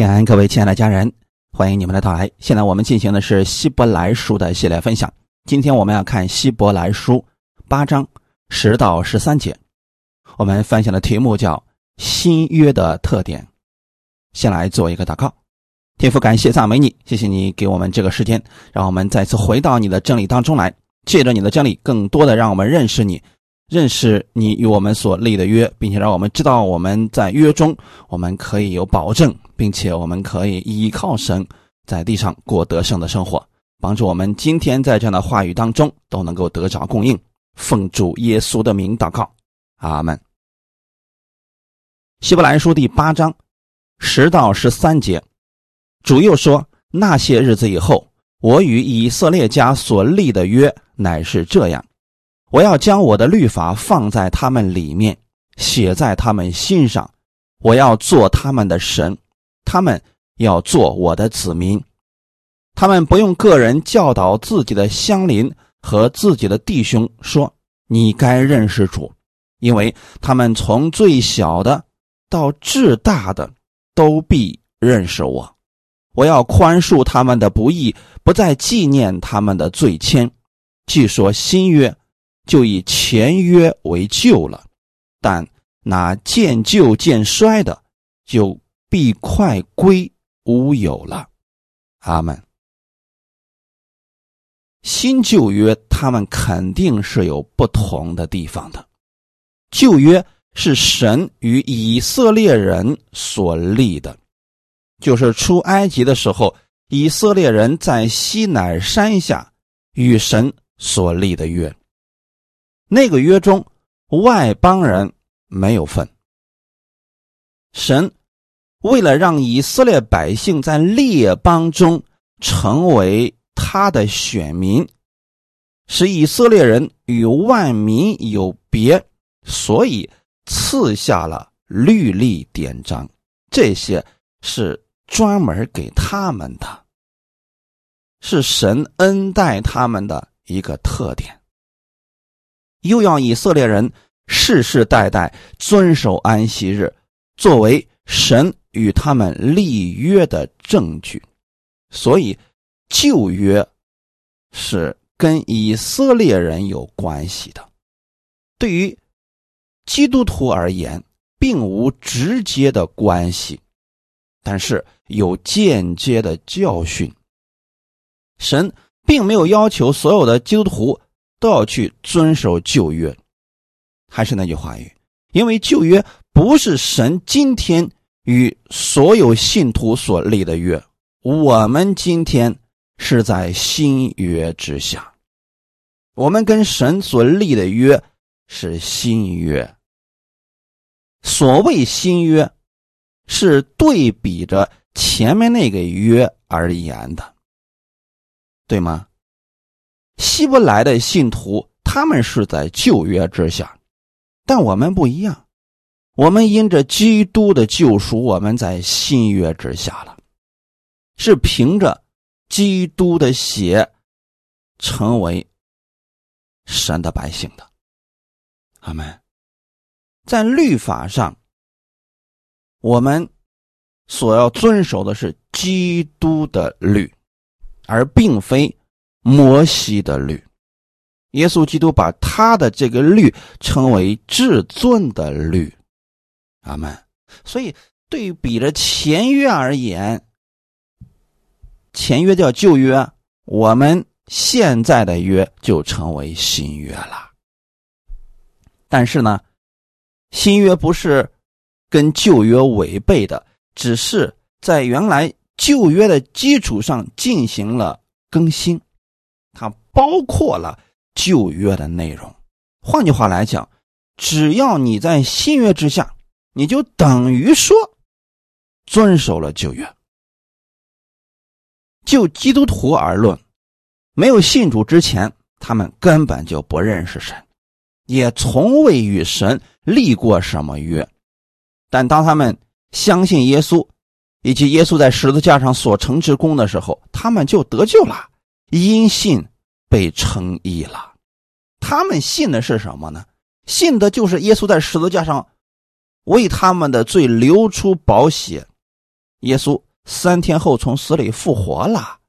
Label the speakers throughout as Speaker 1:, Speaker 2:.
Speaker 1: 平安，各位亲爱的家人，欢迎你们的到来。现在我们进行的是希伯来书的系列分享。今天我们要看希伯来书八章十到十三节。我们分享的题目叫“新约的特点”。先来做一个祷告，天父，感谢赞美你，谢谢你给我们这个时间，让我们再次回到你的真理当中来，借着你的真理，更多的让我们认识你。认识你与我们所立的约，并且让我们知道我们在约中我们可以有保证，并且我们可以依靠神在地上过得胜的生活，帮助我们今天在这样的话语当中都能够得着供应。奉主耶稣的名祷告，阿门。希伯来书第八章十到十三节，主又说：那些日子以后，我与以色列家所立的约乃是这样。我要将我的律法放在他们里面，写在他们心上。我要做他们的神，他们要做我的子民。他们不用个人教导自己的乡邻和自己的弟兄说：“你该认识主，因为他们从最小的到至大的都必认识我。我要宽恕他们的不义，不再纪念他们的罪愆。据说新约。”就以前约为旧了，但那渐旧渐衰的，就必快归无有了。阿门。新旧约他们肯定是有不同的地方的。旧约是神与以色列人所立的，就是出埃及的时候，以色列人在西乃山下与神所立的约。那个约中，外邦人没有份。神为了让以色列百姓在列邦中成为他的选民，使以色列人与万民有别，所以赐下了律例典章。这些是专门给他们的，是神恩待他们的一个特点。又要以色列人世世代代遵守安息日，作为神与他们立约的证据。所以旧约是跟以色列人有关系的，对于基督徒而言，并无直接的关系，但是有间接的教训。神并没有要求所有的基督徒。都要去遵守旧约，还是那句话语，因为旧约不是神今天与所有信徒所立的约，我们今天是在新约之下，我们跟神所立的约是新约。所谓新约，是对比着前面那个约而言的，对吗？希伯来的信徒，他们是在旧约之下，但我们不一样，我们因着基督的救赎，我们在新约之下了，是凭着基督的血成为神的百姓的。阿门。在律法上，我们所要遵守的是基督的律，而并非。摩西的律，耶稣基督把他的这个律称为至尊的律，阿门。所以，对比着前约而言，前约叫旧约，我们现在的约就成为新约了。但是呢，新约不是跟旧约违背的，只是在原来旧约的基础上进行了更新。包括了旧约的内容，换句话来讲，只要你在新约之下，你就等于说遵守了旧约。就基督徒而论，没有信主之前，他们根本就不认识神，也从未与神立过什么约。但当他们相信耶稣，以及耶稣在十字架上所成之功的时候，他们就得救了。因信被称义了，他们信的是什么呢？信的就是耶稣在十字架上为他们的罪流出宝血，耶稣三天后从死里复活了。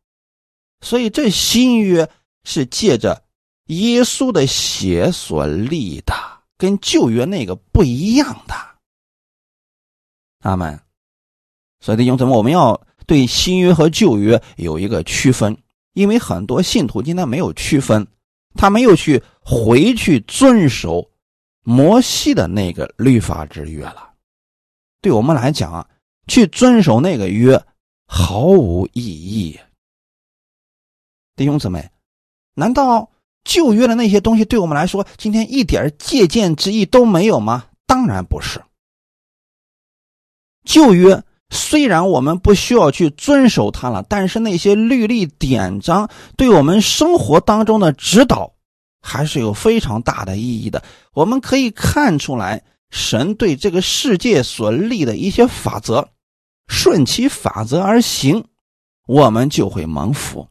Speaker 1: 所以这新约是借着耶稣的血所立的，跟旧约那个不一样的。阿门。所以弟兄姊妹，我们要对新约和旧约有一个区分，因为很多信徒今天没有区分，他没有去回去遵守摩西的那个律法之约了。对我们来讲啊，去遵守那个约毫无意义。弟兄姊妹，难道旧约的那些东西对我们来说，今天一点借鉴之意都没有吗？当然不是。旧约虽然我们不需要去遵守它了，但是那些律例典章对我们生活当中的指导还是有非常大的意义的。我们可以看出来，神对这个世界所立的一些法则，顺其法则而行，我们就会蒙福。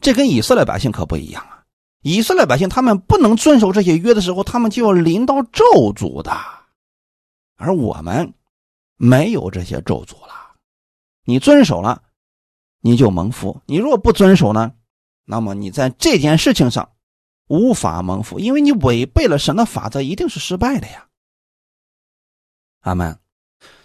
Speaker 1: 这跟以色列百姓可不一样啊！以色列百姓他们不能遵守这些约的时候，他们就要临到咒诅的，而我们。没有这些咒诅了，你遵守了，你就蒙福；你如果不遵守呢，那么你在这件事情上无法蒙福，因为你违背了神的法则，一定是失败的呀。阿门。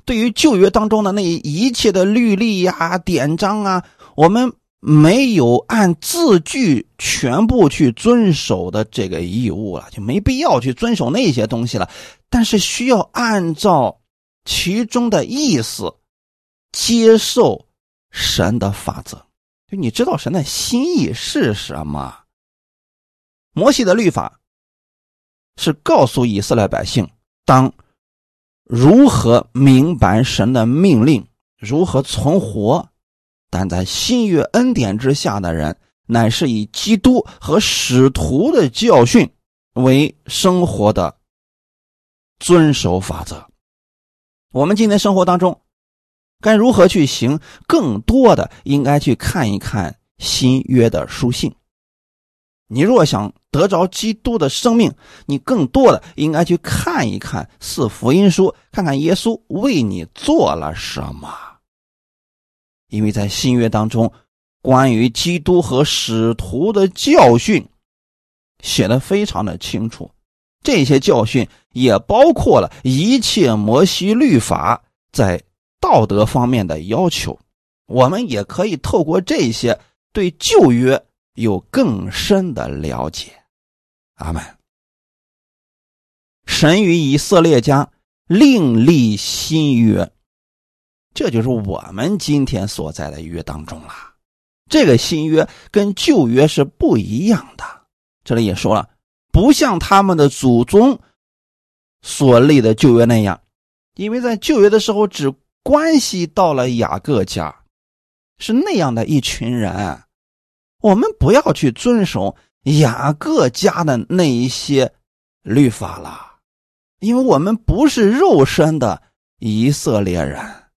Speaker 1: 对于旧约当中的那一切的律例呀、典章啊，我们没有按字句全部去遵守的这个义务了，就没必要去遵守那些东西了。但是需要按照。其中的意思，接受神的法则，就你知道神的心意是什么？摩西的律法是告诉以色列百姓当如何明白神的命令，如何存活。但在新约恩典之下的人，乃是以基督和使徒的教训为生活的遵守法则。我们今天生活当中，该如何去行？更多的应该去看一看新约的书信。你若想得着基督的生命，你更多的应该去看一看四福音书，看看耶稣为你做了什么。因为在新约当中，关于基督和使徒的教训写的非常的清楚。这些教训也包括了一切摩西律法在道德方面的要求，我们也可以透过这些对旧约有更深的了解。阿门。神与以色列家另立新约，这就是我们今天所在的约当中了。这个新约跟旧约是不一样的。这里也说了。不像他们的祖宗所立的旧约那样，因为在旧约的时候只关系到了雅各家，是那样的一群人。我们不要去遵守雅各家的那一些律法了，因为我们不是肉身的以色列人。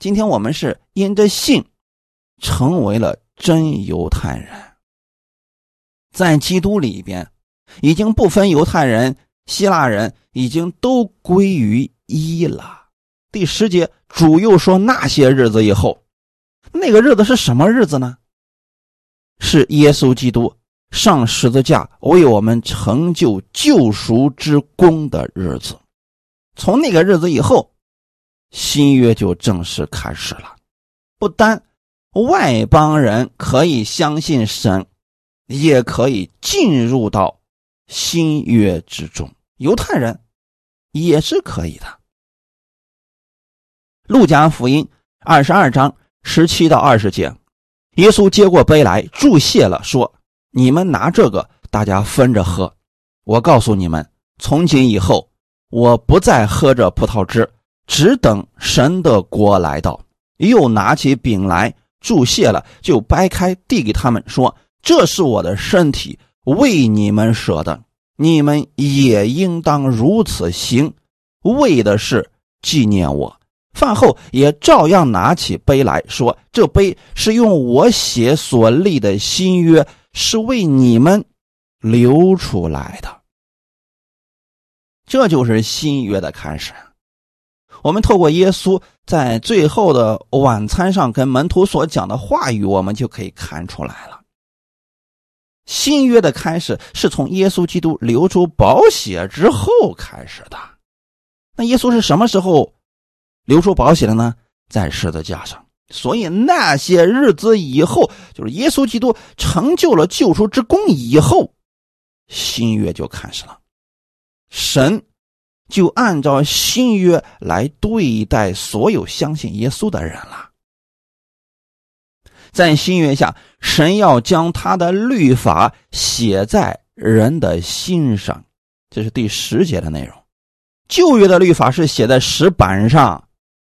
Speaker 1: 今天我们是因着信成为了真犹太人，在基督里边。已经不分犹太人、希腊人，已经都归于一了。第十节，主又说：“那些日子以后，那个日子是什么日子呢？是耶稣基督上十字架为我们成就救赎之功的日子。从那个日子以后，新约就正式开始了。不单外邦人可以相信神，也可以进入到。”新约之中，犹太人也是可以的。路加福音二十二章十七到二十节，耶稣接过杯来，注谢了，说：“你们拿这个，大家分着喝。我告诉你们，从今以后，我不再喝这葡萄汁，只等神的国来到。”又拿起饼来，注谢了，就掰开，递给他们，说：“这是我的身体。”为你们舍的，你们也应当如此行，为的是纪念我。饭后也照样拿起杯来说：“这杯是用我血所立的新约，是为你们流出来的。”这就是新约的开始。我们透过耶稣在最后的晚餐上跟门徒所讲的话语，我们就可以看出来了。新约的开始是从耶稣基督流出宝血之后开始的。那耶稣是什么时候流出宝血的呢？在十字架上。所以那些日子以后，就是耶稣基督成就了救赎之功以后，新约就开始了。神就按照新约来对待所有相信耶稣的人了。在新约下，神要将他的律法写在人的心上，这是第十节的内容。旧约的律法是写在石板上，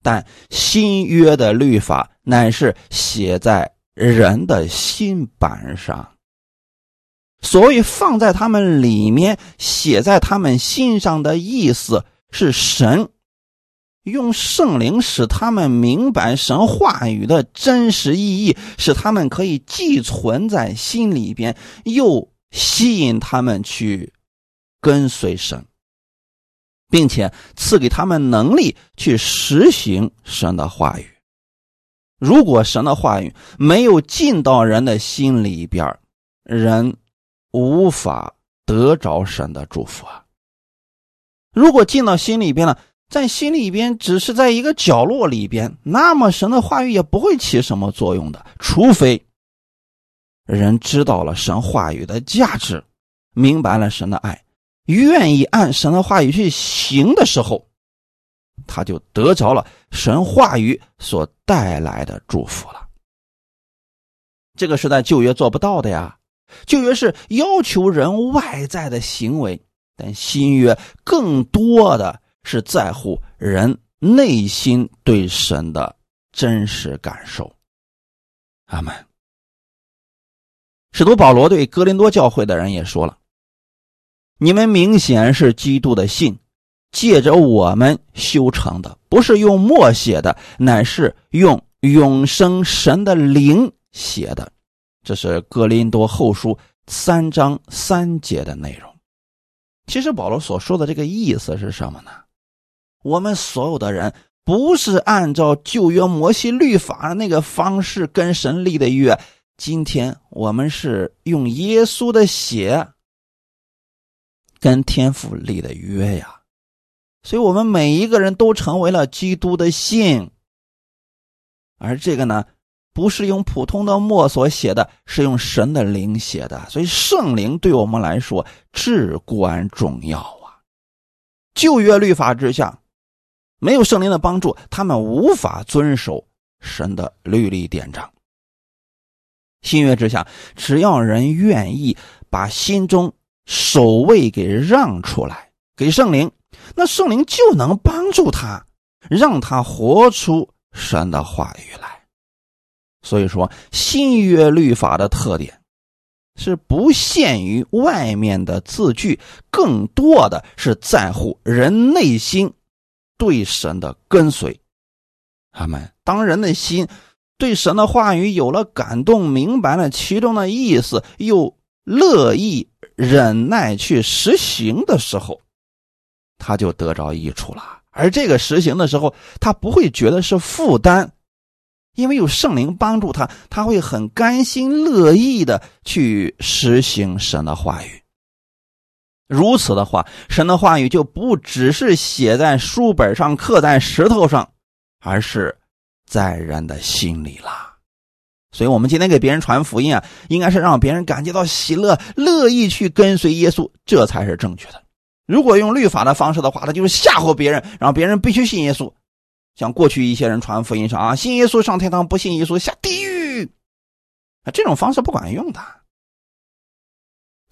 Speaker 1: 但新约的律法乃是写在人的心板上。所以放在他们里面、写在他们心上的意思，是神用圣灵使他们明白神话语的真实意义，使他们可以既存在心里边，又吸引他们去跟随神，并且赐给他们能力去实行神的话语。如果神的话语没有进到人的心里边，人。无法得着神的祝福啊！如果进到心里边了，在心里边只是在一个角落里边，那么神的话语也不会起什么作用的。除非人知道了神话语的价值，明白了神的爱，愿意按神的话语去行的时候，他就得着了神话语所带来的祝福了。这个是在旧约做不到的呀。旧约是要求人外在的行为，但新约更多的是在乎人内心对神的真实感受。阿门。使徒保罗对哥林多教会的人也说了：“你们明显是基督的信，借着我们修成的，不是用墨写的，乃是用永生神的灵写的。”这是哥林多后书三章三节的内容。其实保罗所说的这个意思是什么呢？我们所有的人不是按照旧约摩西律法的那个方式跟神立的约，今天我们是用耶稣的血跟天父立的约呀。所以，我们每一个人都成为了基督的信，而这个呢？不是用普通的墨所写的，是用神的灵写的，所以圣灵对我们来说至关重要啊！旧约律法之下，没有圣灵的帮助，他们无法遵守神的律例典章。新约之下，只要人愿意把心中守卫给让出来给圣灵，那圣灵就能帮助他，让他活出神的话语来。所以说，新约律法的特点是不限于外面的字句，更多的是在乎人内心对神的跟随。阿门。当人的心对神的话语有了感动，明白了其中的意思，又乐意忍耐去实行的时候，他就得着益处了。而这个实行的时候，他不会觉得是负担。因为有圣灵帮助他，他会很甘心乐意的去实行神的话语。如此的话，神的话语就不只是写在书本上、刻在石头上，而是在人的心里了。所以，我们今天给别人传福音啊，应该是让别人感觉到喜乐，乐意去跟随耶稣，这才是正确的。如果用律法的方式的话，他就是吓唬别人，让别人必须信耶稣。像过去一些人传福音上啊，信耶稣上天堂，不信耶稣下地狱，啊，这种方式不管用的。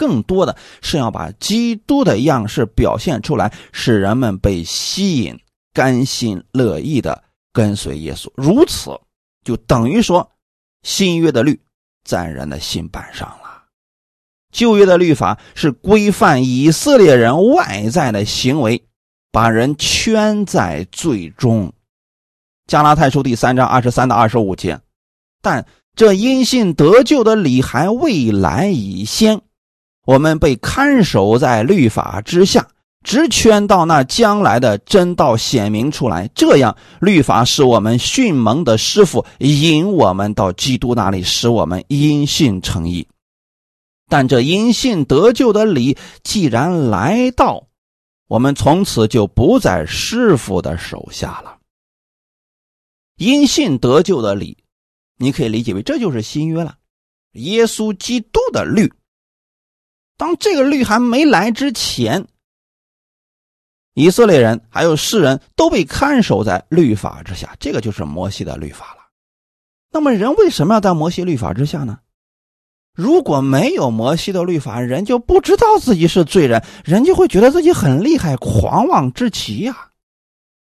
Speaker 1: 更多的是要把基督的样式表现出来，使人们被吸引，甘心乐意的跟随耶稣。如此，就等于说，新约的律在人的心板上了，旧约的律法是规范以色列人外在的行为，把人圈在最终。加拉太书第三章二十三到二十五节，但这因信得救的理还未来已先，我们被看守在律法之下，直圈到那将来的真道显明出来。这样，律法是我们训蒙的师傅，引我们到基督那里，使我们因信成义。但这因信得救的理既然来到，我们从此就不在师傅的手下了。因信得救的理，你可以理解为这就是新约了，耶稣基督的律。当这个律还没来之前，以色列人还有世人都被看守在律法之下，这个就是摩西的律法了。那么人为什么要在摩西律法之下呢？如果没有摩西的律法，人就不知道自己是罪人，人就会觉得自己很厉害，狂妄之极呀。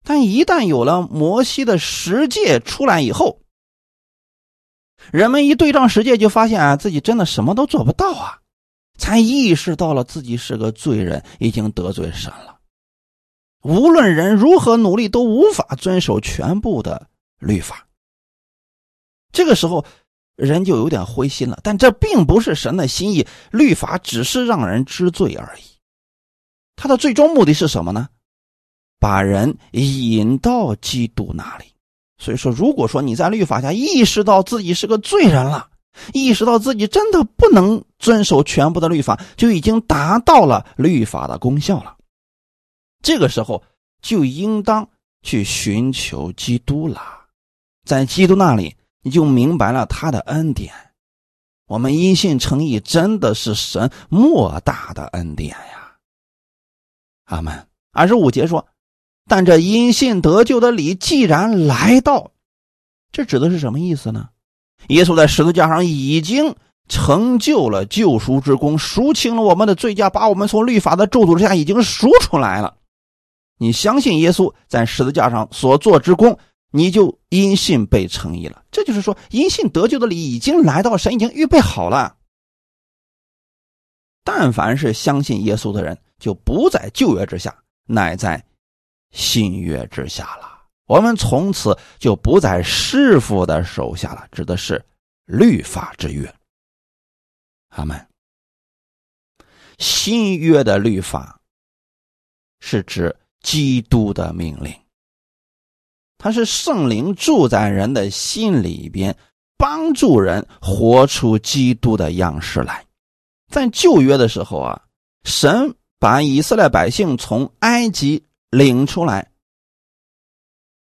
Speaker 1: 但一旦有了摩西的十诫出来以后，人们一对照十诫，就发现啊，自己真的什么都做不到啊。才意识到了自己是个罪人，已经得罪神了。无论人如何努力，都无法遵守全部的律法。这个时候，人就有点灰心了。但这并不是神的心意，律法只是让人知罪而已。他的最终目的是什么呢？把人引到基督那里。所以说，如果说你在律法下意识到自己是个罪人了，意识到自己真的不能遵守全部的律法，就已经达到了律法的功效了。这个时候就应当去寻求基督了，在基督那里，你就明白了他的恩典。我们因信称义，真的是神莫大的恩典呀！阿门。二十五节说：“但这因信得救的理既然来到，这指的是什么意思呢？”耶稣在十字架上已经成就了救赎之功，赎清了我们的罪驾，把我们从律法的咒诅之下已经赎出来了。你相信耶稣在十字架上所做之功，你就因信被称义了。这就是说，因信得救的礼已经来到，神已经预备好了。但凡是相信耶稣的人，就不在旧约之下，乃在新约之下了。我们从此就不在师傅的手下了，指的是律法之约。阿门。新约的律法是指基督的命令，它是圣灵住在人的心里边，帮助人活出基督的样式来。在旧约的时候啊，神把以色列百姓从埃及领出来。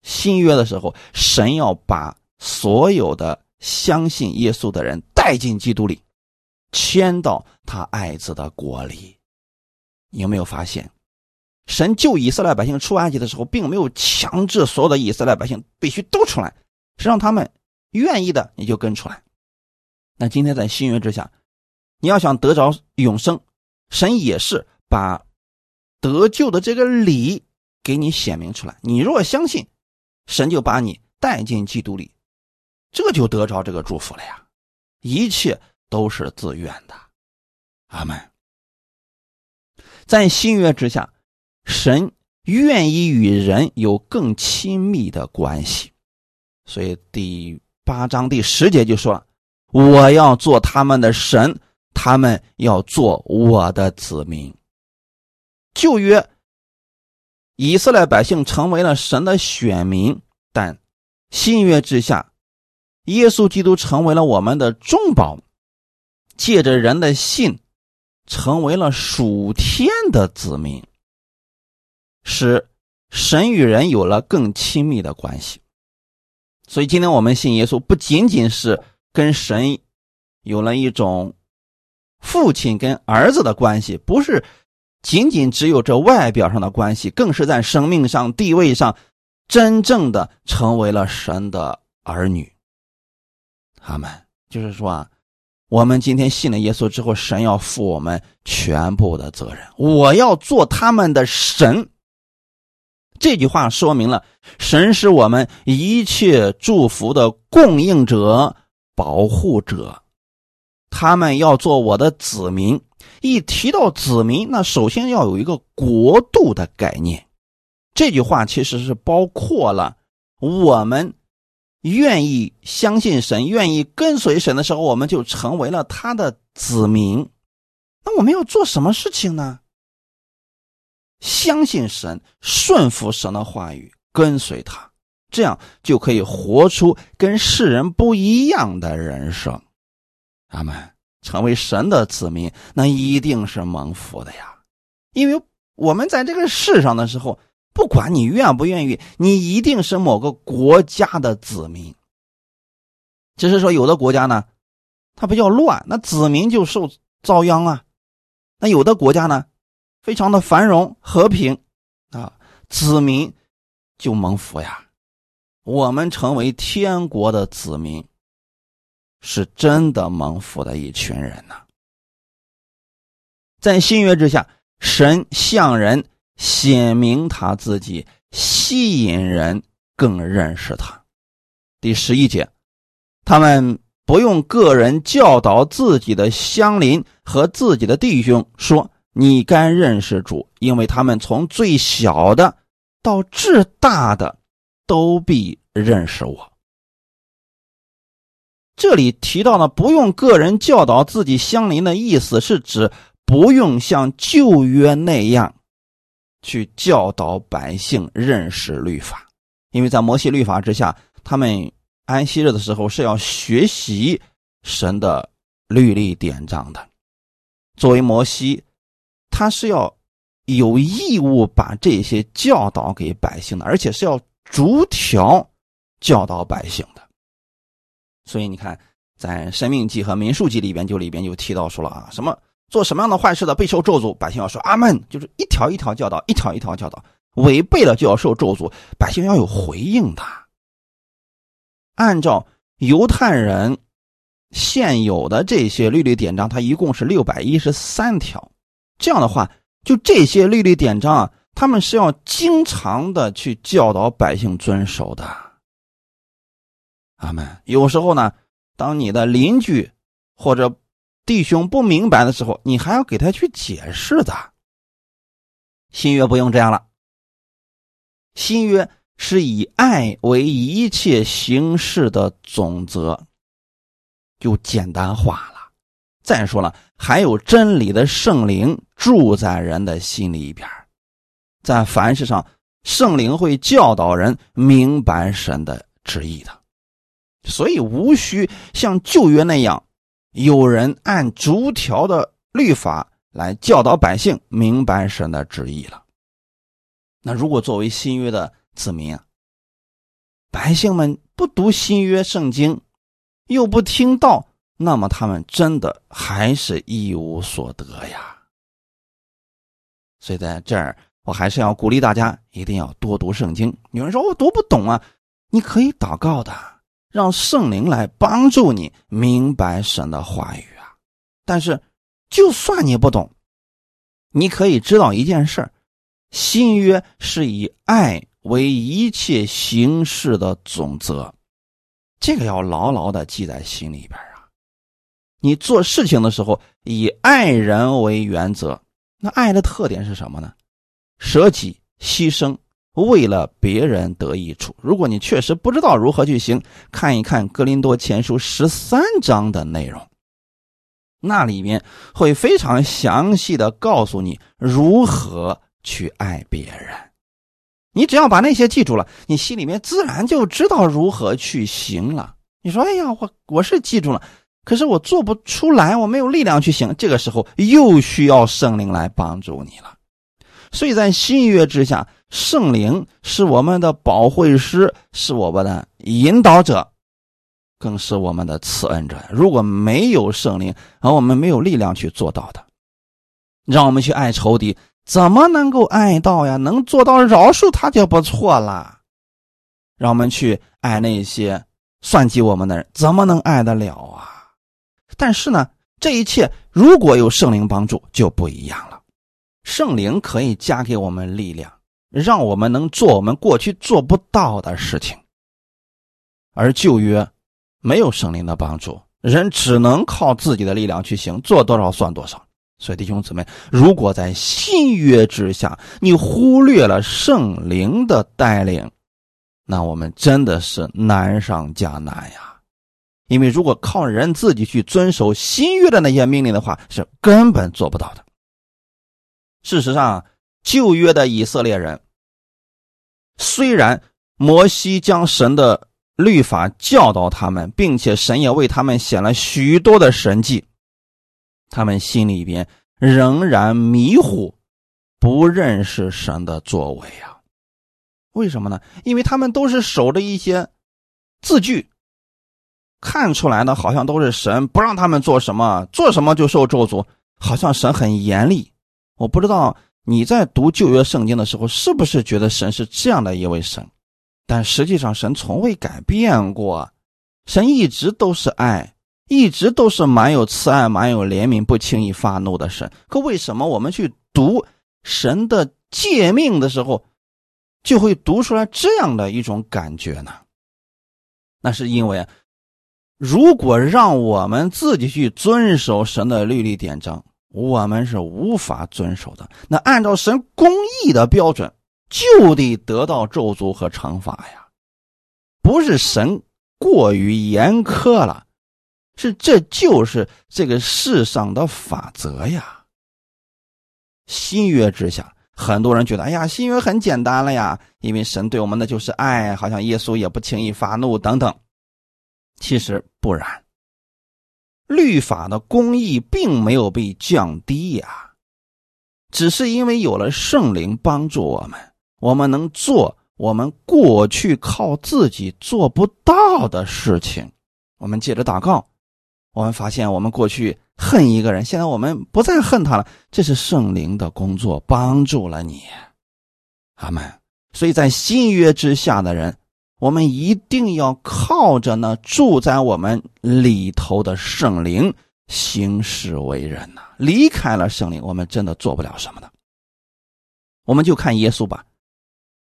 Speaker 1: 新约的时候，神要把所有的相信耶稣的人带进基督里，迁到他爱子的国里。你有没有发现，神救以色列百姓出埃及的时候，并没有强制所有的以色列百姓必须都出来，是让他们愿意的你就跟出来。那今天在新约之下，你要想得着永生，神也是把得救的这个理给你显明出来。你若相信。神就把你带进基督里，这就得着这个祝福了呀！一切都是自愿的，阿门。在新约之下，神愿意与人有更亲密的关系，所以第八章第十节就说了：“我要做他们的神，他们要做我的子民。”旧约。以色列百姓成为了神的选民，但新约之下，耶稣基督成为了我们的重宝，借着人的信，成为了属天的子民，使神与人有了更亲密的关系。所以，今天我们信耶稣，不仅仅是跟神有了一种父亲跟儿子的关系，不是。仅仅只有这外表上的关系，更是在生命上、地位上，真正的成为了神的儿女。他们就是说啊，我们今天信了耶稣之后，神要负我们全部的责任。我要做他们的神。这句话说明了，神是我们一切祝福的供应者、保护者。他们要做我的子民。一提到子民，那首先要有一个国度的概念。这句话其实是包括了我们愿意相信神、愿意跟随神的时候，我们就成为了他的子民。那我们要做什么事情呢？相信神，顺服神的话语，跟随他，这样就可以活出跟世人不一样的人生。阿门。成为神的子民，那一定是蒙福的呀。因为我们在这个世上的时候，不管你愿不愿意，你一定是某个国家的子民。只是说，有的国家呢，它比较乱，那子民就受遭殃啊；那有的国家呢，非常的繁荣和平啊，子民就蒙福呀。我们成为天国的子民。是真的蒙福的一群人呐，在新约之下，神向人显明他自己，吸引人更认识他。第十一节，他们不用个人教导自己的乡邻和自己的弟兄说：“你该认识主，因为他们从最小的到至大的，都必认识我。”这里提到的不用个人教导自己相邻的意思，是指不用像旧约那样去教导百姓认识律法，因为在摩西律法之下，他们安息日的时候是要学习神的律例典章的。作为摩西，他是要有义务把这些教导给百姓的，而且是要逐条教导百姓的。所以你看，在《生命记》和《民数记》里边，就里边就提到说了啊，什么做什么样的坏事的，备受咒诅，百姓要说阿门，就是一条一条教导，一条一条教导，违背了就要受咒诅，百姓要有回应的。按照犹太人现有的这些律例典章，它一共是六百一十三条。这样的话，就这些律例典章啊，他们是要经常的去教导百姓遵守的。阿门。有时候呢，当你的邻居或者弟兄不明白的时候，你还要给他去解释的。新约不用这样了，新约是以爱为一切形式的总则，就简单化了。再说了，还有真理的圣灵住在人的心里边，在凡事上，圣灵会教导人明白神的旨意的。所以无需像旧约那样，有人按逐条的律法来教导百姓明白神的旨意了。那如果作为新约的子民啊，百姓们不读新约圣经，又不听道，那么他们真的还是一无所得呀。所以在这儿，我还是要鼓励大家一定要多读圣经。有人说我读不懂啊，你可以祷告的。让圣灵来帮助你明白神的话语啊！但是，就算你不懂，你可以知道一件事新约是以爱为一切形式的总则，这个要牢牢的记在心里边啊！你做事情的时候以爱人为原则，那爱的特点是什么呢？舍己牺牲。为了别人得益处，如果你确实不知道如何去行，看一看《格林多前书》十三章的内容，那里面会非常详细的告诉你如何去爱别人。你只要把那些记住了，你心里面自然就知道如何去行了。你说：“哎呀，我我是记住了，可是我做不出来，我没有力量去行。”这个时候又需要圣灵来帮助你了。所以在新约之下。圣灵是我们的保惠师，是我们的引导者，更是我们的慈恩者。如果没有圣灵，而我们没有力量去做到的，让我们去爱仇敌，怎么能够爱到呀？能做到饶恕他就不错了。让我们去爱那些算计我们的人，怎么能爱得了啊？但是呢，这一切如果有圣灵帮助，就不一样了。圣灵可以加给我们力量。让我们能做我们过去做不到的事情，而旧约没有圣灵的帮助，人只能靠自己的力量去行，做多少算多少。所以弟兄姊妹，如果在新约之下，你忽略了圣灵的带领，那我们真的是难上加难呀！因为如果靠人自己去遵守新约的那些命令的话，是根本做不到的。事实上。旧约的以色列人，虽然摩西将神的律法教导他们，并且神也为他们显了许多的神迹，他们心里边仍然迷糊，不认识神的作为啊。为什么呢？因为他们都是守着一些字句，看出来的好像都是神不让他们做什么，做什么就受咒诅，好像神很严厉。我不知道。你在读旧约圣经的时候，是不是觉得神是这样的一位神？但实际上，神从未改变过，神一直都是爱，一直都是蛮有慈爱、蛮有怜悯、不轻易发怒的神。可为什么我们去读神的诫命的时候，就会读出来这样的一种感觉呢？那是因为，如果让我们自己去遵守神的律例典章。我们是无法遵守的。那按照神公义的标准，就得得到咒诅和惩罚呀。不是神过于严苛了，是这就是这个世上的法则呀。新约之下，很多人觉得，哎呀，新约很简单了呀，因为神对我们的就是爱，好像耶稣也不轻易发怒等等。其实不然。律法的公义并没有被降低呀，只是因为有了圣灵帮助我们，我们能做我们过去靠自己做不到的事情。我们借着祷告，我们发现我们过去恨一个人，现在我们不再恨他了。这是圣灵的工作帮助了你，阿门。所以在新约之下的人。我们一定要靠着呢住在我们里头的圣灵行事为人呐。离开了圣灵，我们真的做不了什么的。我们就看耶稣吧。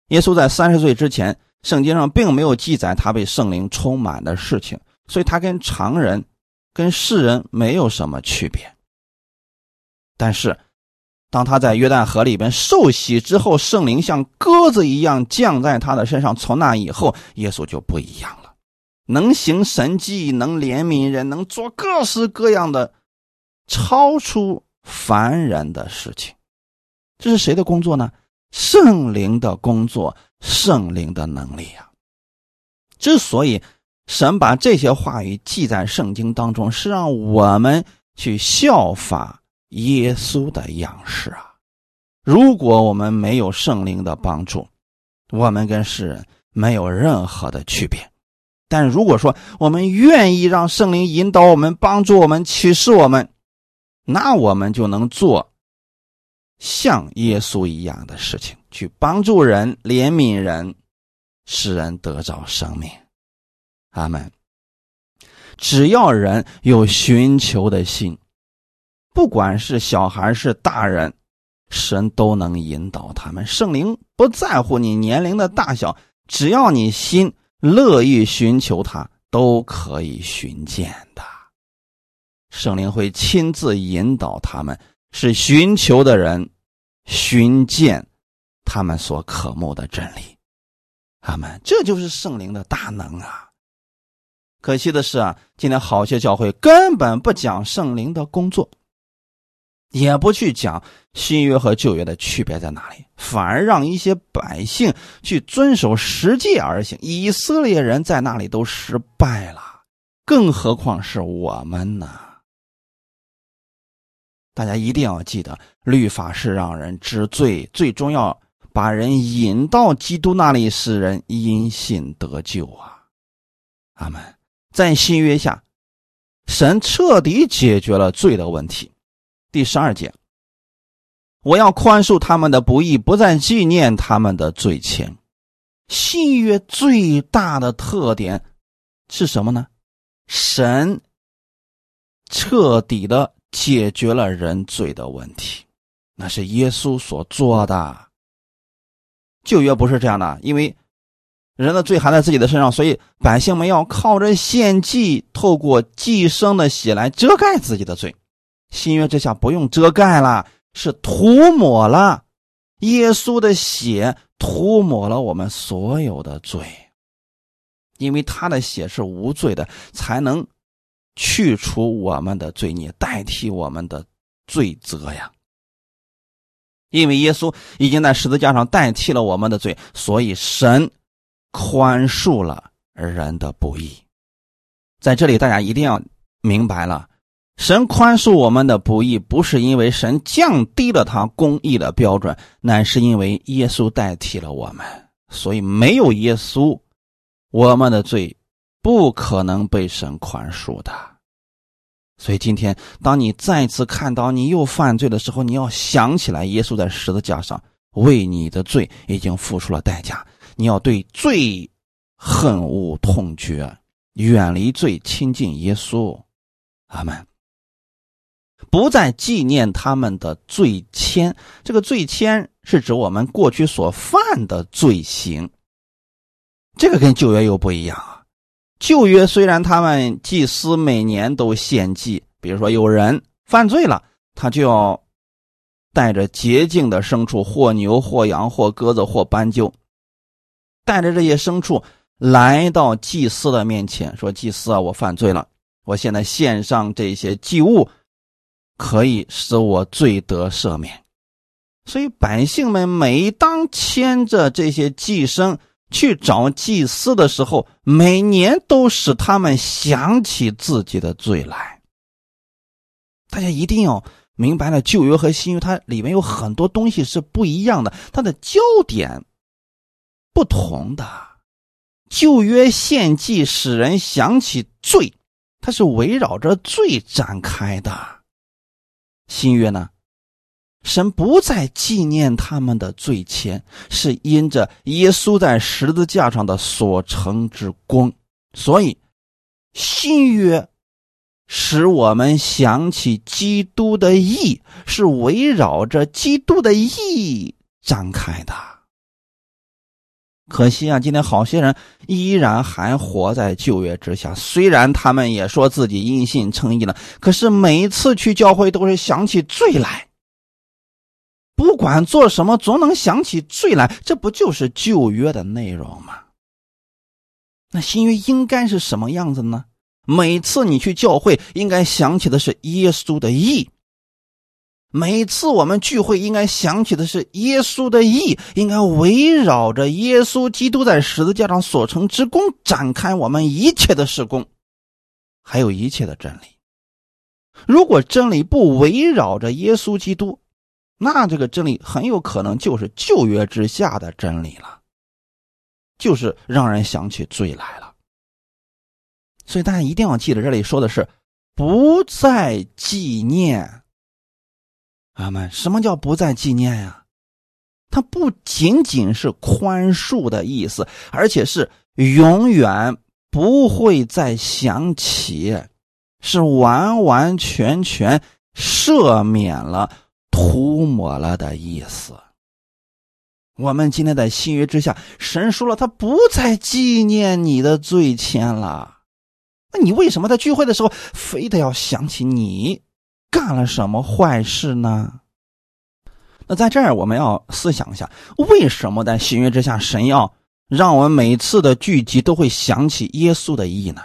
Speaker 1: 耶稣在三十岁之前，圣经上并没有记载他被圣灵充满的事情，所以他跟常人、跟世人没有什么区别。但是。当他在约旦河里边受洗之后，圣灵像鸽子一样降在他的身上。从那以后，耶稣就不一样了，能行神迹，能怜悯人，能做各式各样的超出凡人的事情。这是谁的工作呢？圣灵的工作，圣灵的能力呀。之所以神把这些话语记在圣经当中，是让我们去效法。耶稣的样式啊！如果我们没有圣灵的帮助，我们跟世人没有任何的区别。但如果说我们愿意让圣灵引导我们、帮助我们、启示我们，那我们就能做像耶稣一样的事情，去帮助人、怜悯人，使人得着生命。阿门。只要人有寻求的心。不管是小孩是大人，神都能引导他们。圣灵不在乎你年龄的大小，只要你心乐意寻求他，都可以寻见的。圣灵会亲自引导他们，是寻求的人寻见他们所渴慕的真理。他们这就是圣灵的大能啊！可惜的是啊，今天好些教会根本不讲圣灵的工作。也不去讲新约和旧约的区别在哪里，反而让一些百姓去遵守实际而行。以色列人在那里都失败了，更何况是我们呢？大家一定要记得，律法是让人知罪，最终要把人引到基督那里，使人因信得救啊！阿门。在新约下，神彻底解决了罪的问题。第十二节，我要宽恕他们的不义，不再纪念他们的罪愆。新约最大的特点是什么呢？神彻底的解决了人罪的问题，那是耶稣所做的。旧约不是这样的，因为人的罪还在自己的身上，所以百姓们要靠着献祭，透过寄生的血来遮盖自己的罪。新约之下不用遮盖了，是涂抹了耶稣的血，涂抹了我们所有的罪，因为他的血是无罪的，才能去除我们的罪孽，代替我们的罪责呀。因为耶稣已经在十字架上代替了我们的罪，所以神宽恕了人的不义。在这里，大家一定要明白了，神宽恕我们的不义，不是因为神降低了他公义的标准，乃是因为耶稣代替了我们。所以，没有耶稣，我们的罪不可能被神宽恕的。所以今天，当你再次看到你又犯罪的时候，你要想起来，耶稣在十字架上为你的罪已经付出了代价。你要对罪恨恶痛绝，远离罪，亲近耶稣。阿门。不再纪念他们的罪愆，这个罪愆是指我们过去所犯的罪行。这个跟旧约又不一样啊。旧约虽然他们祭司每年都献祭，比如说有人犯罪了，他就要带着洁净的牲畜，或牛，或羊，或鸽子，或斑鸠，带着这些牲畜来到祭司的面前，说：“祭司啊，我犯罪了，我现在献上这些祭物，可以使我罪得赦免。”所以百姓们每当牵着这些祭牲。去找祭司的时候，每年都使他们想起自己的罪来。大家一定要明白了，旧约和新约它里面有很多东西是不一样的，它的焦点不同的。旧约献祭使人想起罪，它是围绕着罪展开的；新约呢？神不再纪念他们的罪愆，是因着耶稣在十字架上的所成之功。所以，新约使我们想起基督的义，是围绕着基督的义展开的。可惜啊，今天好些人依然还活在旧约之下。虽然他们也说自己因信称义了，可是每次去教会都是想起罪来。不管做什么，总能想起罪来，这不就是旧约的内容吗？那新约应该是什么样子呢？每次你去教会，应该想起的是耶稣的义；每次我们聚会，应该想起的是耶稣的义，应该围绕着耶稣基督在十字架上所成之功展开我们一切的事工，还有一切的真理。如果真理不围绕着耶稣基督，那这个真理很有可能就是旧约之下的真理了，就是让人想起罪来了。所以大家一定要记得，这里说的是不再纪念。阿门。什么叫不再纪念呀？它不仅仅是宽恕的意思，而且是永远不会再想起，是完完全全赦免了。涂抹了的意思。我们今天在新约之下，神说了，他不再纪念你的罪愆了。那你为什么在聚会的时候，非得要想起你干了什么坏事呢？那在这儿，我们要思想一下，为什么在新约之下，神要让我们每次的聚集都会想起耶稣的意义呢？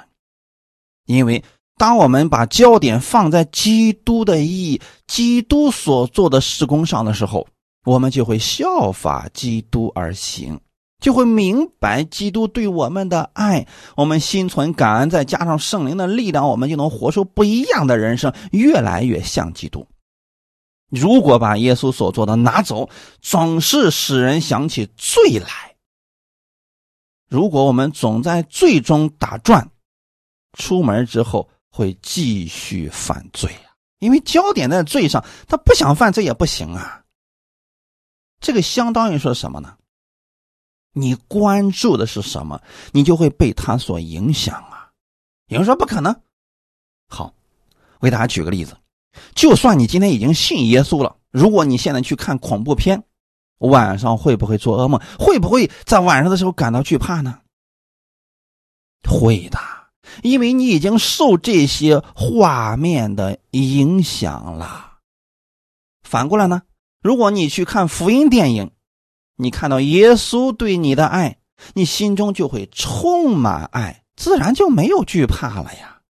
Speaker 1: 因为。当我们把焦点放在基督的意义、基督所做的事工上的时候，我们就会效法基督而行，就会明白基督对我们的爱。我们心存感恩，再加上圣灵的力量，我们就能活出不一样的人生，越来越像基督。如果把耶稣所做的拿走，总是使人想起罪来。如果我们总在罪中打转，出门之后。会继续犯罪啊！因为焦点在罪上，他不想犯罪也不行啊。这个相当于说什么呢？你关注的是什么，你就会被他所影响啊。有人说不可能。好，我给大家举个例子：就算你今天已经信耶稣了，如果你现在去看恐怖片，晚上会不会做噩梦？会不会在晚上的时候感到惧怕呢？会的。因为你已经受这些画面的影响了。反过来呢，如果你去看福音电影，你看到耶稣对你的爱，你心中就会充满爱，自然就没有惧怕了呀。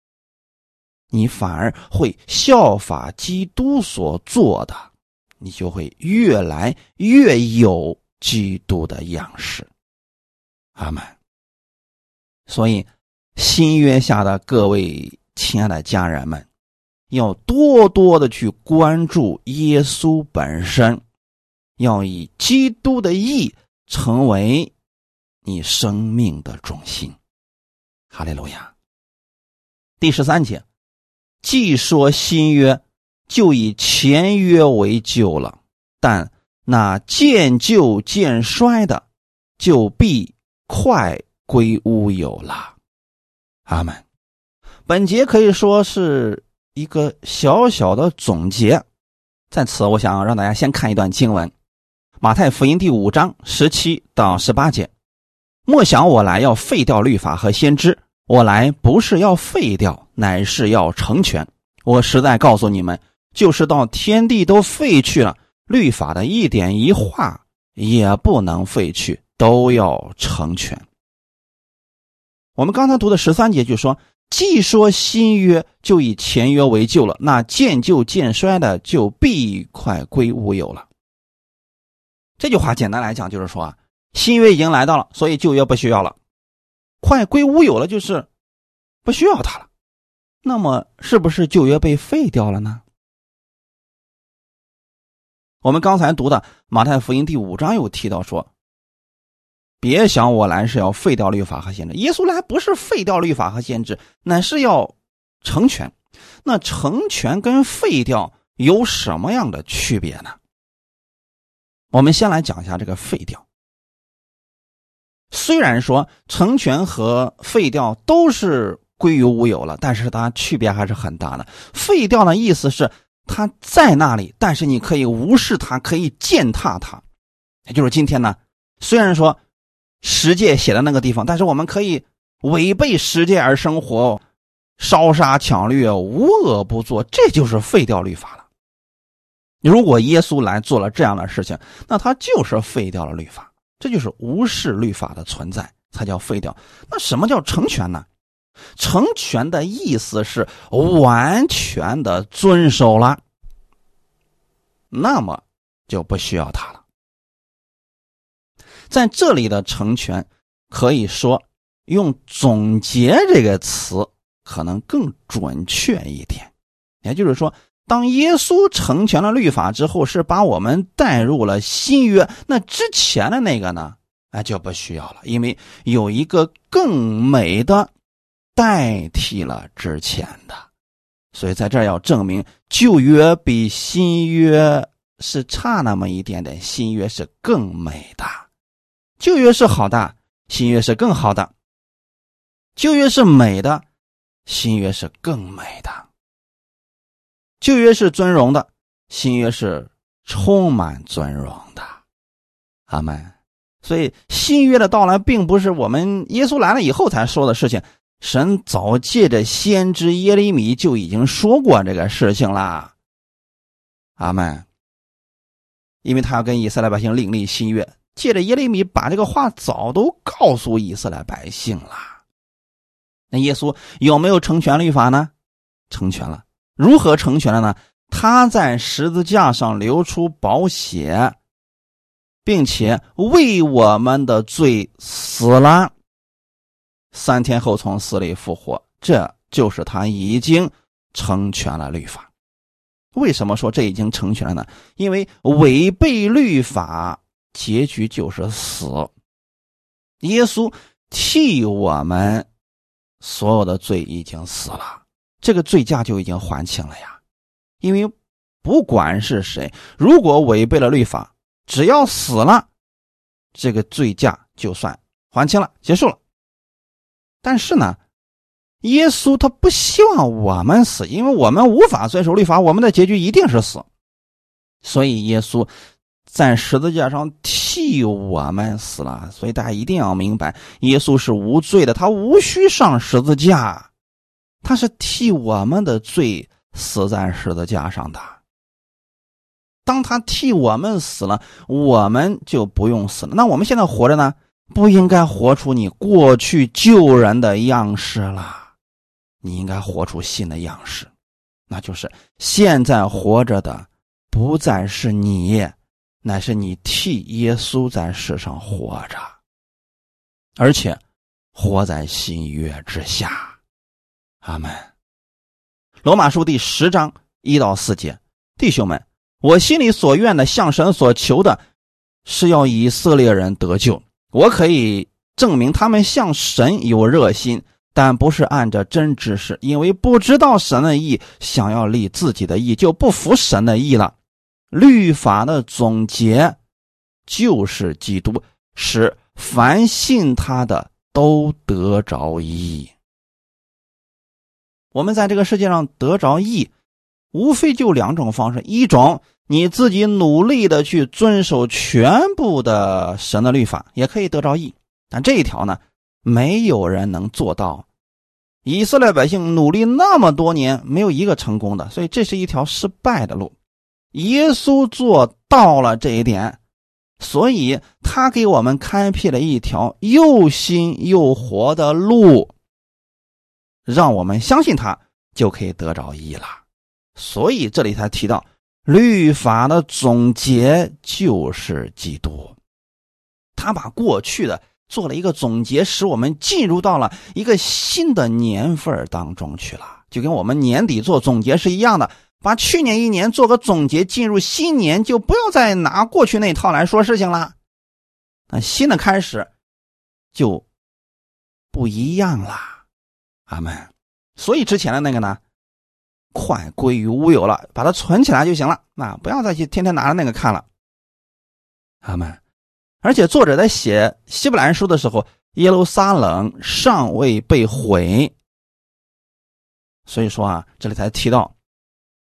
Speaker 1: 你反而会效法基督所做的，你就会越来越有基督的样式。阿门。所以，新约下的各位亲爱的家人们，要多多的去关注耶稣本身，要以基督的义成为你生命的中心。哈利路亚。第十三节，既说新约，就以前约为旧了；但那渐旧渐衰的，就必快归乌有了。阿门。本节可以说是一个小小的总结。在此，我想让大家先看一段经文：马太福音第五章十七到十八节。莫想我来要废掉律法和先知。我来不是要废掉，乃是要成全。我实在告诉你们，就是到天地都废去了，律法的一点一画也不能废去，都要成全。我们刚才读的十三节就说：“既说新约，就以前约为旧了；那渐旧渐衰的，就必快归无有了。”这句话简单来讲就是说啊，新约已经来到了，所以旧约不需要了。快归乌有了，就是不需要他了。那么，是不是旧约被废掉了呢？我们刚才读的马太福音第五章有提到说：“别想我来是要废掉律法和限制。”耶稣来不是废掉律法和限制，乃是要成全。那成全跟废掉有什么样的区别呢？我们先来讲一下这个废掉。虽然说成全和废掉都是归于无有了，但是它区别还是很大的。废掉的意思是它在那里，但是你可以无视它，可以践踏它。也就是今天呢，虽然说十诫写的那个地方，但是我们可以违背十诫而生活，烧杀抢掠，无恶不作，这就是废掉律法了。如果耶稣来做了这样的事情，那他就是废掉了律法。这就是无视律法的存在，才叫废掉。那什么叫成全呢？成全的意思是完全的遵守了，那么就不需要他了。在这里的成全，可以说用总结这个词可能更准确一点，也就是说。当耶稣成全了律法之后，是把我们带入了新约。那之前的那个呢？哎，就不需要了，因为有一个更美的代替了之前的。所以在这儿要证明旧约比新约是差那么一点点，新约是更美的。旧约是好的，新约是更好的。旧约是美的，新约是更美的。旧约是尊荣的，新约是充满尊荣的，阿门。所以新约的到来，并不是我们耶稣来了以后才说的事情，神早借着先知耶利米就已经说过这个事情啦，阿门。因为他要跟以色列百姓另立新约，借着耶利米把这个话早都告诉以色列百姓了。那耶稣有没有成全律法呢？成全了。如何成全了呢？他在十字架上流出宝血，并且为我们的罪死了，三天后从死里复活，这就是他已经成全了律法。为什么说这已经成全了呢？因为违背律法，结局就是死。耶稣替我们所有的罪已经死了。这个罪驾就已经还清了呀，因为不管是谁，如果违背了律法，只要死了，这个罪驾就算还清了，结束了。但是呢，耶稣他不希望我们死，因为我们无法遵守律法，我们的结局一定是死。所以耶稣在十字架上替我们死了。所以大家一定要明白，耶稣是无罪的，他无需上十字架。他是替我们的罪死在十字架上的。当他替我们死了，我们就不用死了。那我们现在活着呢？不应该活出你过去救人的样式了，你应该活出新的样式，那就是现在活着的不再是你，乃是你替耶稣在世上活着，而且活在新约之下。阿门。罗马书第十章一到四节，弟兄们，我心里所愿的，向神所求的，是要以色列人得救。我可以证明他们向神有热心。但不是按着真知识，因为不知道神的意，想要立自己的意，就不服神的意了。律法的总结就是基督，使凡信他的都得着义。我们在这个世界上得着义，无非就两种方式：一种你自己努力的去遵守全部的神的律法，也可以得着义。但这一条呢？没有人能做到，以色列百姓努力那么多年，没有一个成功的，所以这是一条失败的路。耶稣做到了这一点，所以他给我们开辟了一条又新又活的路，让我们相信他就可以得着义了。所以这里才提到律法的总结就是基督，他把过去的。做了一个总结，使我们进入到了一个新的年份当中去了，就跟我们年底做总结是一样的。把去年一年做个总结，进入新年就不要再拿过去那套来说事情了。那新的开始就不一样了，阿门。所以之前的那个呢，快归于乌有了，把它存起来就行了。那不要再去天天拿着那个看了，阿门。而且作者在写希伯来书的时候，耶路撒冷尚未被毁，所以说啊，这里才提到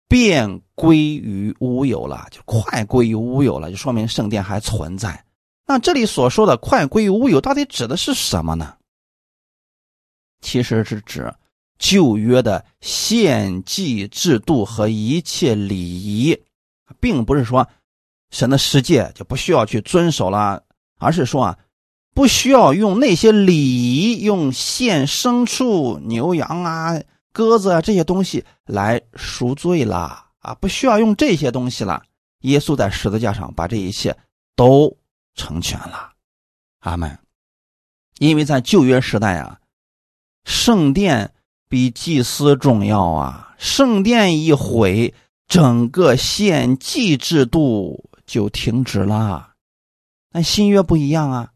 Speaker 1: 便归于乌有了，就快归于乌有了，就说明圣殿还存在。那这里所说的快归于乌有，到底指的是什么呢？其实是指旧约的献祭制度和一切礼仪，并不是说。神的世界就不需要去遵守了，而是说啊，不需要用那些礼仪，用献牲畜、牛羊啊、鸽子啊这些东西来赎罪了啊，不需要用这些东西了。耶稣在十字架上把这一切都成全了，阿门。因为在旧约时代啊，圣殿比祭司重要啊，圣殿一毁，整个献祭制度。就停止了，但新约不一样啊！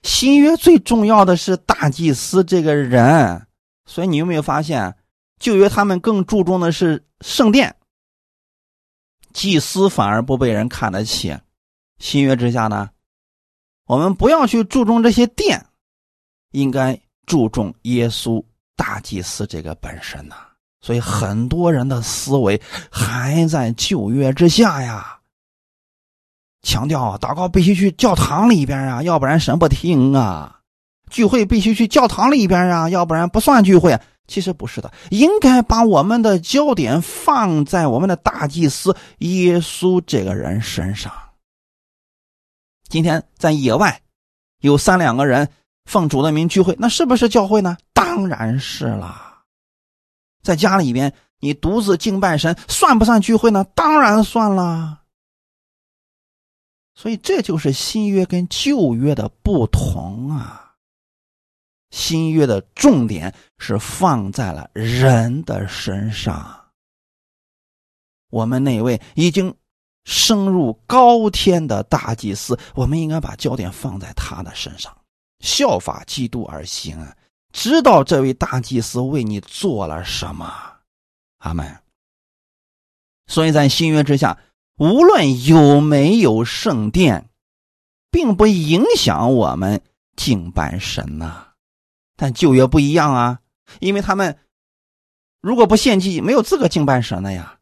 Speaker 1: 新约最重要的是大祭司这个人，所以你有没有发现，旧约他们更注重的是圣殿，祭司反而不被人看得起。新约之下呢，我们不要去注重这些殿，应该注重耶稣大祭司这个本身呐。所以很多人的思维还在旧约之下呀。强调，祷告必须去教堂里边啊，要不然神不听啊；聚会必须去教堂里边啊，要不然不算聚会。其实不是的，应该把我们的焦点放在我们的大祭司耶稣这个人身上。今天在野外有三两个人奉主的名聚会，那是不是教会呢？当然是啦。在家里边你独自敬拜神，算不算聚会呢？当然算啦。所以这就是新约跟旧约的不同啊！新约的重点是放在了人的身上。我们那位已经升入高天的大祭司，我们应该把焦点放在他的身上，效法基督而行，知道这位大祭司为你做了什么。阿门。所以在新约之下。无论有没有圣殿，并不影响我们敬拜神呐。但旧约不一样啊，因为他们如果不献祭，没有资格敬拜神的呀。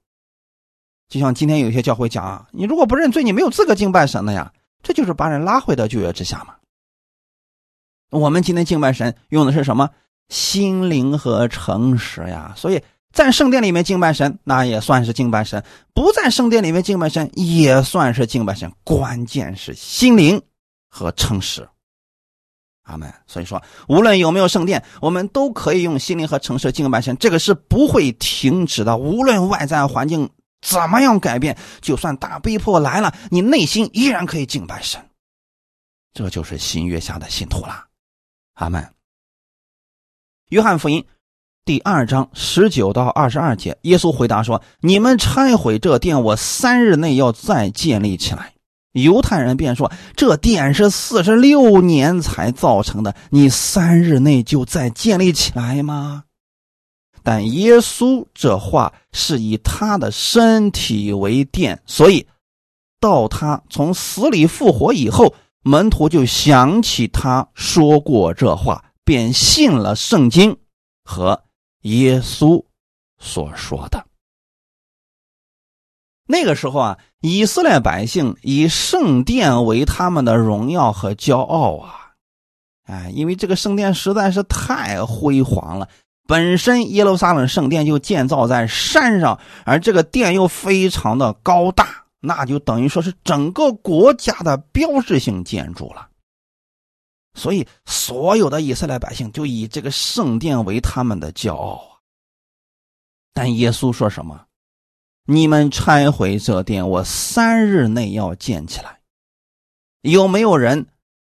Speaker 1: 就像今天有些教会讲，你如果不认罪，你没有资格敬拜神的呀。这就是把人拉回到旧约之下嘛。我们今天敬拜神用的是什么？心灵和诚实呀。所以。在圣殿里面敬拜神，那也算是敬拜神；不在圣殿里面敬拜神，也算是敬拜神。关键是心灵和诚实。阿门。所以说，无论有没有圣殿，我们都可以用心灵和诚实敬拜神，这个是不会停止的。无论外在环境怎么样改变？就算大逼迫来了，你内心依然可以敬拜神。这就是新约下的信徒了。阿门。约翰福音第二章十九到二十二节，耶稣回答说：“你们拆毁这殿，我三日内要再建立起来。”犹太人便说：“这殿是四十六年才造成的，你三日内就再建立起来吗？”但耶稣这话是以他的身体为殿，所以到他从死里复活以后，门徒就想起他说过这话，便信了圣经和耶稣所说的。那个时候啊，以色列百姓以圣殿为他们的荣耀和骄傲啊，哎，因为这个圣殿实在是太辉煌了。本身耶路撒冷圣殿就建造在山上，而这个殿又非常的高大，那就等于说是整个国家的标志性建筑了。所以，所有的以色列百姓就以这个圣殿为他们的骄傲啊。但耶稣说什么？你们拆毁这殿，我三日内要建起来。有没有人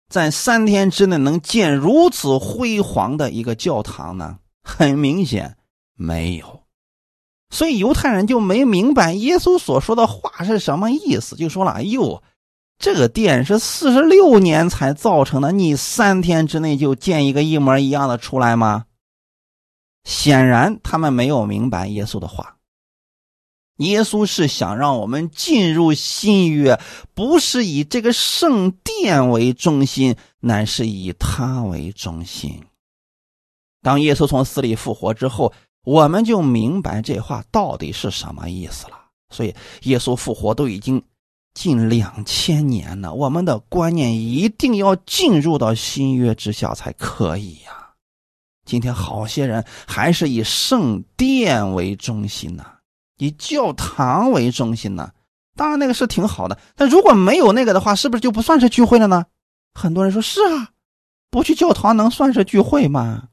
Speaker 1: 在三天之内能建如此辉煌的一个教堂呢？很明显没有，所以犹太人就没明白耶稣所说的话是什么意思，就说了：“哎呦，这个殿是四十六年才造成的，你三天之内就建一个一模一样的出来吗？”显然他们没有明白耶稣的话。耶稣是想让我们进入新约，不是以这个圣殿为中心，乃是以他为中心。当耶稣从死里复活之后，我们就明白这话到底是什么意思了。所以，耶稣复活都已经近两千年了，我们的观念一定要进入到新约之下才可以呀。今天好些人还是以圣殿为中心呢。以教堂为中心呢，当然那个是挺好的。但如果没有那个的话，是不是就不算是聚会了呢？很多人说是啊，不去教堂能算是聚会吗？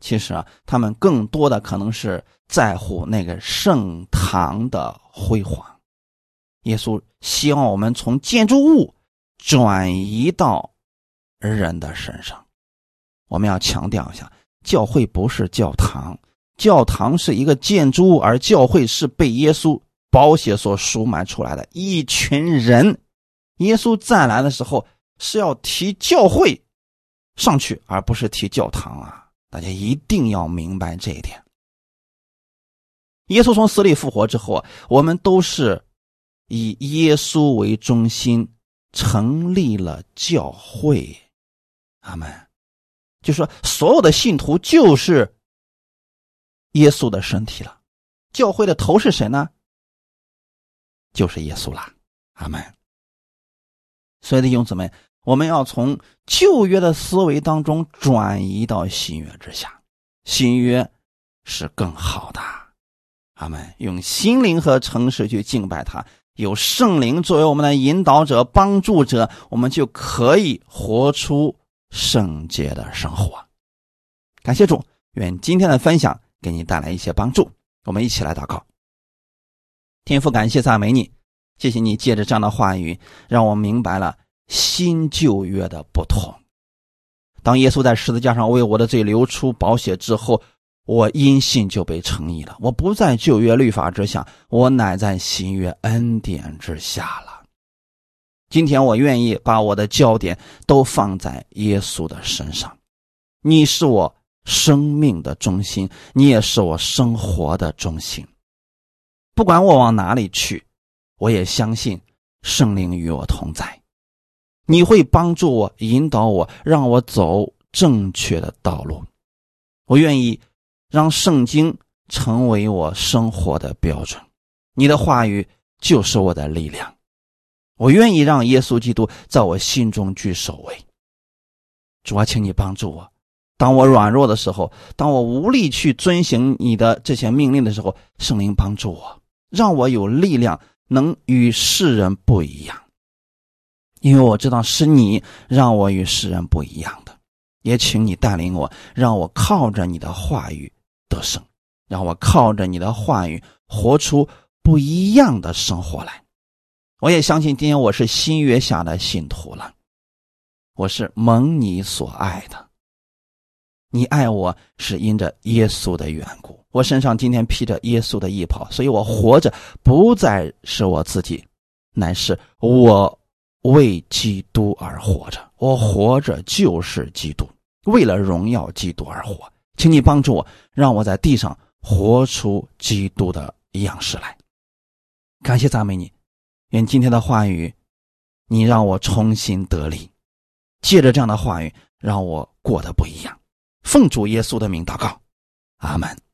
Speaker 1: 其实啊，他们更多的可能是在乎那个圣堂的辉煌。耶稣希望我们从建筑物转移到人的身上。我们要强调一下，教会不是教堂。教堂是一个建筑物，而教会是被耶稣宝血所赎买出来的一群人。耶稣再来的时候是要提教会上去，而不是提教堂啊！大家一定要明白这一点。耶稣从死里复活之后啊，我们都是以耶稣为中心成立了教会。阿门。就说所有的信徒就是。耶稣的身体了，教会的头是谁呢？就是耶稣啦，阿门。所以弟兄姊妹，我们要从旧约的思维当中转移到新约之下，新约是更好的，阿门。用心灵和诚实去敬拜他，有圣灵作为我们的引导者、帮助者，我们就可以活出圣洁的生活。感谢主，愿今天的分享。给你带来一些帮助，我们一起来祷告。天父，感谢赞美你，谢谢你借着这样的话语，让我明白了新旧约的不同。当耶稣在十字架上为我的罪流出宝血之后，我因信就被称义了。我不在旧约律法之下，我乃在新约恩典之下了。今天我愿意把我的焦点都放在耶稣的身上，你是我。生命的中心，你也是我生活的中心。不管我往哪里去，我也相信圣灵与我同在。你会帮助我、引导我，让我走正确的道路。我愿意让圣经成为我生活的标准。你的话语就是我的力量。我愿意让耶稣基督在我心中居首位。主啊，请你帮助我。当我软弱的时候，当我无力去遵行你的这些命令的时候，圣灵帮助我，让我有力量，能与世人不一样。因为我知道是你让我与世人不一样的，也请你带领我，让我靠着你的话语得胜。让我靠着你的话语活出不一样的生活来。我也相信今天我是新约下的信徒了，我是蒙你所爱的。你爱我是因着耶稣的缘故，我身上今天披着耶稣的衣袍，所以我活着不再是我自己，乃是我为基督而活着。我活着就是基督，为了荣耀基督而活。请你帮助我，让我在地上活出基督的样式来。感谢赞美你，愿今天的话语，你让我重新得力，借着这样的话语，让我过得不一样。奉主耶稣的名祷告，阿门。